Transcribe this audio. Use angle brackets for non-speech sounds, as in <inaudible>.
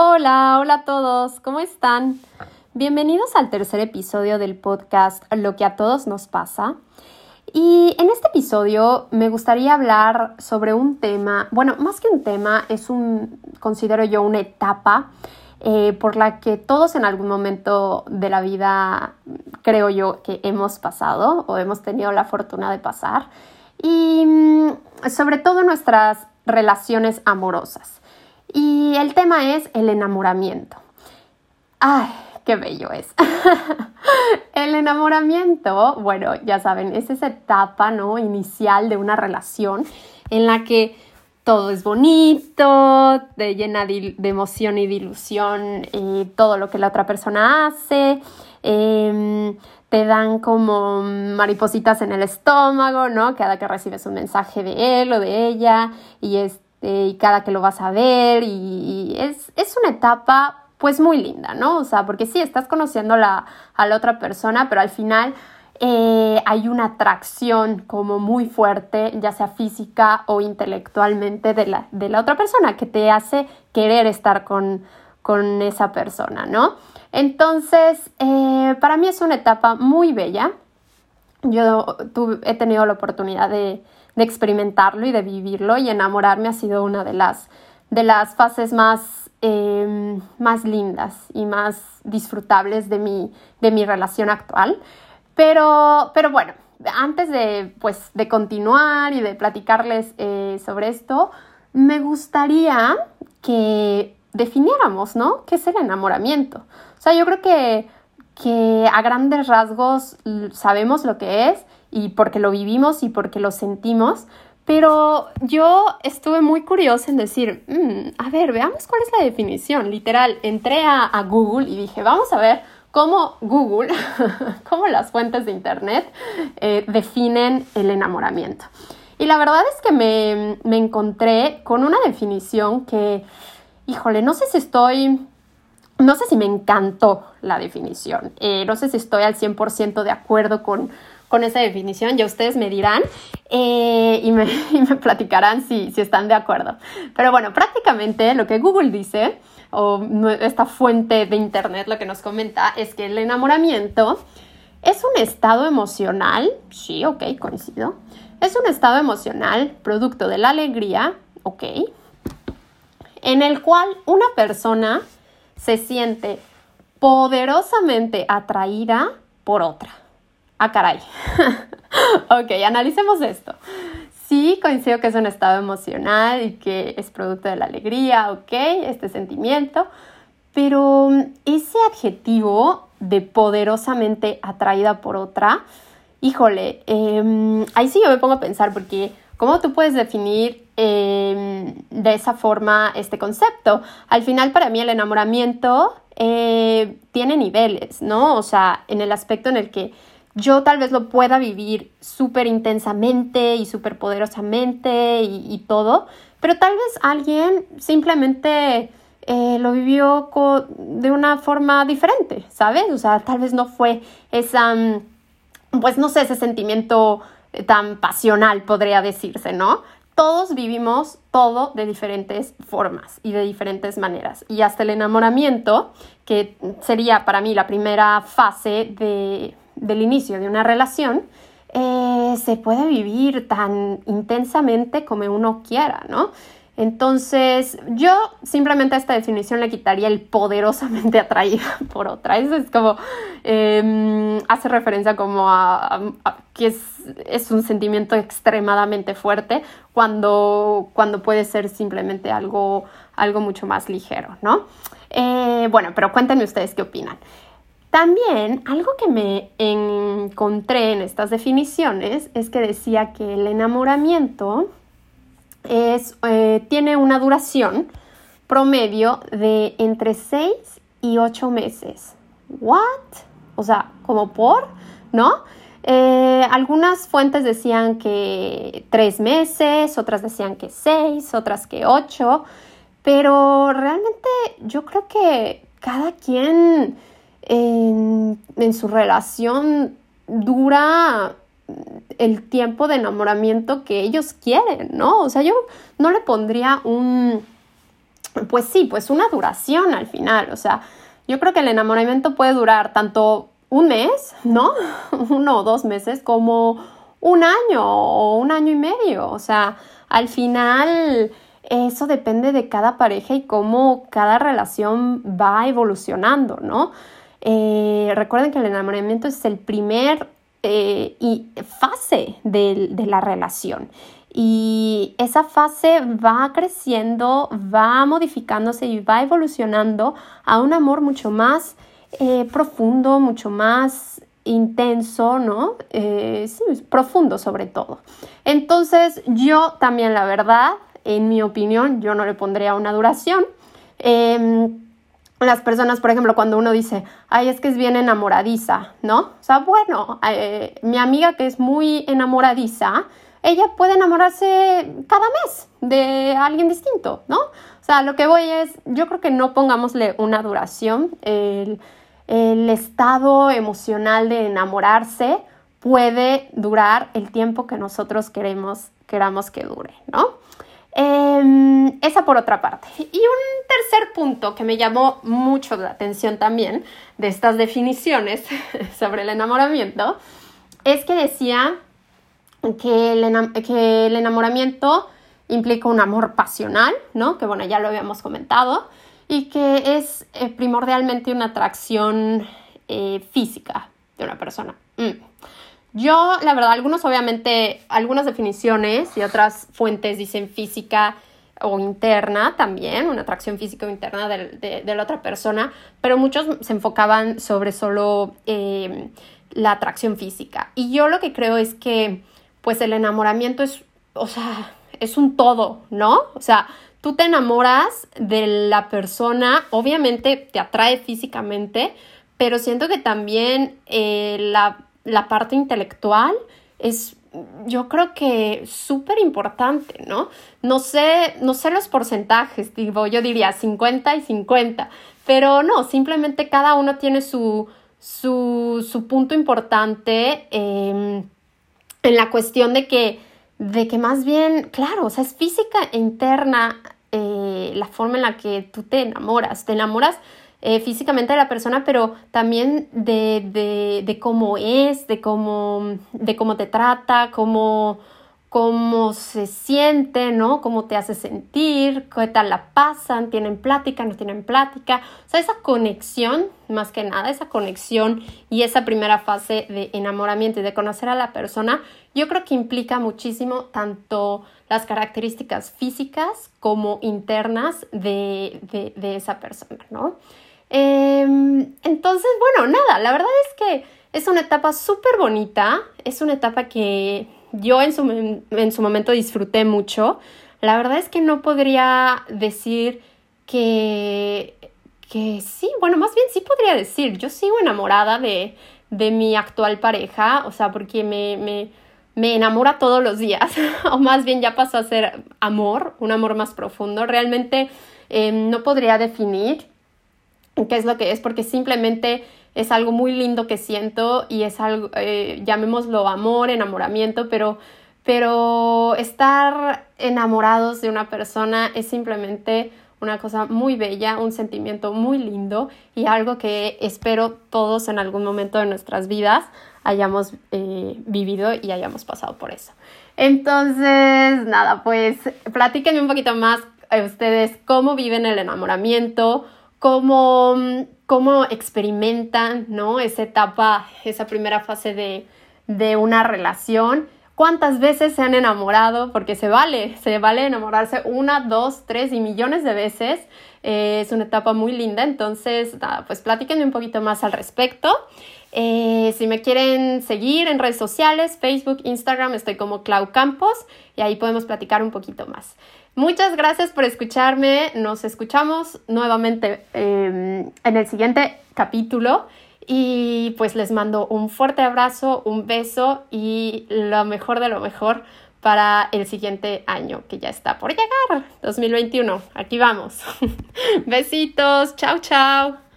Hola, hola a todos, ¿cómo están? Bienvenidos al tercer episodio del podcast Lo que a todos nos pasa. Y en este episodio me gustaría hablar sobre un tema, bueno, más que un tema, es un, considero yo, una etapa eh, por la que todos en algún momento de la vida creo yo que hemos pasado o hemos tenido la fortuna de pasar. Y mm, sobre todo nuestras relaciones amorosas. Y el tema es el enamoramiento. ¡Ay! qué bello es. <laughs> el enamoramiento, bueno, ya saben, es esa etapa, ¿no? Inicial de una relación en la que todo es bonito, te llena de, emoción y de ilusión eh, todo lo que la otra persona hace. Em, te dan como maripositas en el estómago, ¿no? Cada que recibes un mensaje de él o de ella y, este, y cada que lo vas a ver y, es, es una etapa pues muy linda, ¿no? O sea, porque sí, estás conociendo a la otra persona, pero al final eh, hay una atracción como muy fuerte, ya sea física o intelectualmente, de la, de la otra persona que te hace querer estar con, con esa persona, ¿no? Entonces, eh, para mí es una etapa muy bella. Yo he tenido la oportunidad de, de experimentarlo y de vivirlo y enamorarme ha sido una de las, de las fases más Em, más lindas y más disfrutables de mi, de mi relación actual. Pero, pero bueno, antes de, pues, de continuar y de platicarles eh, sobre esto, me gustaría que definiéramos, ¿no? ¿Qué es el enamoramiento? O sea, yo creo que, que a grandes rasgos sabemos lo que es y porque lo vivimos y porque lo sentimos, pero yo estuve muy curiosa en decir, mm, a ver, veamos cuál es la definición. Literal, entré a, Google y dije, vamos a ver cómo Google, <laughs> cómo las fuentes de Internet eh, definen el enamoramiento. Y la verdad es que me, encontré con una definición que, híjole, no sé si estoy no sé si me encantó la definición, eh, no sé si estoy al 100% de acuerdo con, con esa definición, ya ustedes me dirán eh, y, me, <laughs> platicarán si, están de acuerdo. Pero bueno, prácticamente lo que Google dice, o esta fuente de Internet lo que nos comenta, es que el enamoramiento es un estado emocional, sí, ok, coincido, es un estado emocional producto de la alegría, ok, en el cual una persona se siente poderosamente atraída por otra. Ah, caray. <laughs> ok, analicemos esto. Sí, coincido que es un estado emocional y que es producto de la alegría, ok, este sentimiento, pero mm, ese adjetivo de poderosamente atraída por otra, híjole, em, ahí sí yo me pongo a pensar porque ¿cómo tú puedes definir em, de esa forma este concepto? Al final para mí el enamoramiento eh, tiene niveles, ¿no? O sea, en el aspecto en el que yo tal vez lo pueda vivir súper intensamente y súper poderosamente y, todo, pero tal vez alguien simplemente eh, lo vivió de una forma diferente, ¿sabes? O sea, tal vez no fue esa, mm, pues no sé, ese sentimiento tan pasional, podría decirse, ¿no? Todos vivimos todo de diferentes formas y de diferentes maneras. Y hasta el enamoramiento, que sería para mí la primera fase de, del inicio de una relación, eh, se puede vivir tan intensamente como uno quiera, ¿no? Entonces, yo simplemente a esta definición le quitaría el poderosamente <laughs> atraída por otra. Eso es como, em, hace referencia como a, que es, un sentimiento extremadamente fuerte cuando, cuando puede ser simplemente algo, algo mucho más ligero, ¿no? Eh, bueno, pero cuéntenme ustedes qué opinan. También algo que me encontré en estas definiciones es que decía que el enamoramiento es, eh, tiene una duración promedio de entre 6 y 8 meses. ¿What? O sea, como por, ¿no? Eh, algunas fuentes decían que 3 meses, otras decían que 6, otras que 8, pero realmente yo creo que cada quien en, su relación dura el tiempo de enamoramiento que ellos quieren, ¿no? O sea, yo no le pondría un, pues sí, pues una duración al final. O sea, yo creo que el enamoramiento puede durar tanto un mes, ¿no? <laughs> Uno o dos meses, como un año o un año y medio. O sea, al final eso depende de cada pareja y cómo cada relación va evolucionando, ¿no? Eh, recuerden que el enamoramiento es el primer eh, fase de, la relación y esa fase va creciendo, va modificándose y va evolucionando a un amor mucho más eh, profundo, mucho más intenso, ¿no? Sí, profundo sobre todo. Entonces yo también, la verdad, en mi opinión, yo no le pondría una duración. Em, las personas, por ejemplo, cuando uno dice, ay, es que es bien enamoradiza, ¿no? O sea, bueno, eh, mi amiga que es muy enamoradiza, ella puede enamorarse cada mes de alguien distinto, ¿no? O sea, lo que voy es, yo creo que no pongámosle una duración. El, estado emocional de enamorarse puede durar el tiempo que nosotros queremos, queramos que dure, ¿no? Em, esa por otra parte. Y un tercer punto que me llamó mucho la atención también de estas definiciones <laughs> sobre el enamoramiento es que decía que el, enamoramiento implica un amor pasional, ¿no? Que bueno, ya lo habíamos comentado, y que es eh, primordialmente una atracción eh, física de una persona. Mm. Yo, la verdad, algunos obviamente, algunas definiciones y otras fuentes dicen física o interna también, una atracción física o interna de, la otra persona, pero muchos se enfocaban sobre solo eh, la atracción física. Y yo lo que creo es que pues el enamoramiento es, o sea, es un todo, ¿no? O sea, tú te enamoras de la persona, obviamente te atrae físicamente, pero siento que también eh, la, la parte intelectual es yo creo que súper importante, ¿no? No sé, no sé los porcentajes, digo, yo diría 50 y 50, pero no, simplemente cada uno tiene su, su, su punto importante. Eh, en la cuestión de que, de que más bien, claro, o sea, es física e interna eh, la forma en la que tú te enamoras. Te enamoras eh, físicamente de la persona, pero también de, de, de, cómo es, de cómo, de cómo te trata, cómo cómo se siente, ¿no? Cómo te hace sentir, qué tal la pasan, tienen plática, no tienen plática. O sea, esa conexión, más que nada, esa conexión y esa primera fase de enamoramiento y de conocer a la persona, yo creo que implica muchísimo tanto las características físicas como internas de, esa persona, ¿no? Em, entonces, bueno, nada, la verdad es que es una etapa súper bonita, es una etapa que yo en su, en su momento disfruté mucho. La verdad es que no podría decir que, que sí, bueno, más bien sí podría decir, yo sigo enamorada de, de mi actual pareja, o sea, porque me, me, me enamora todos los días, <laughs> o más bien ya pasó a ser amor, un amor más profundo. Realmente em, no podría definir qué es lo que es, porque simplemente es algo muy lindo que siento y es algo, eh, llamémoslo amor, enamoramiento, pero, pero estar enamorados de una persona es simplemente una cosa muy bella, un sentimiento muy lindo y algo que espero todos en algún momento de nuestras vidas hayamos eh, vivido y hayamos pasado por eso. Entonces, nada, pues platíquenme un poquito más ustedes cómo viven el enamoramiento, cómo, cómo experimentan, ¿no? Esa etapa, esa primera fase de, de una relación. ¿Cuántas veces se han enamorado? Porque se vale, se vale enamorarse una, dos, tres y millones de veces. Eh, es una etapa muy linda, entonces, nada, pues platíquenme un poquito más al respecto. Eh, si me quieren seguir en redes sociales, Facebook, Instagram, estoy como Clau Campos y ahí podemos platicar un poquito más. Muchas gracias por escucharme. Nos escuchamos nuevamente em, en el siguiente capítulo. Y pues les mando un fuerte abrazo, un beso y lo mejor de lo mejor para el siguiente año que ya está por llegar, 2021. Aquí vamos. <laughs> Besitos, chao, chao.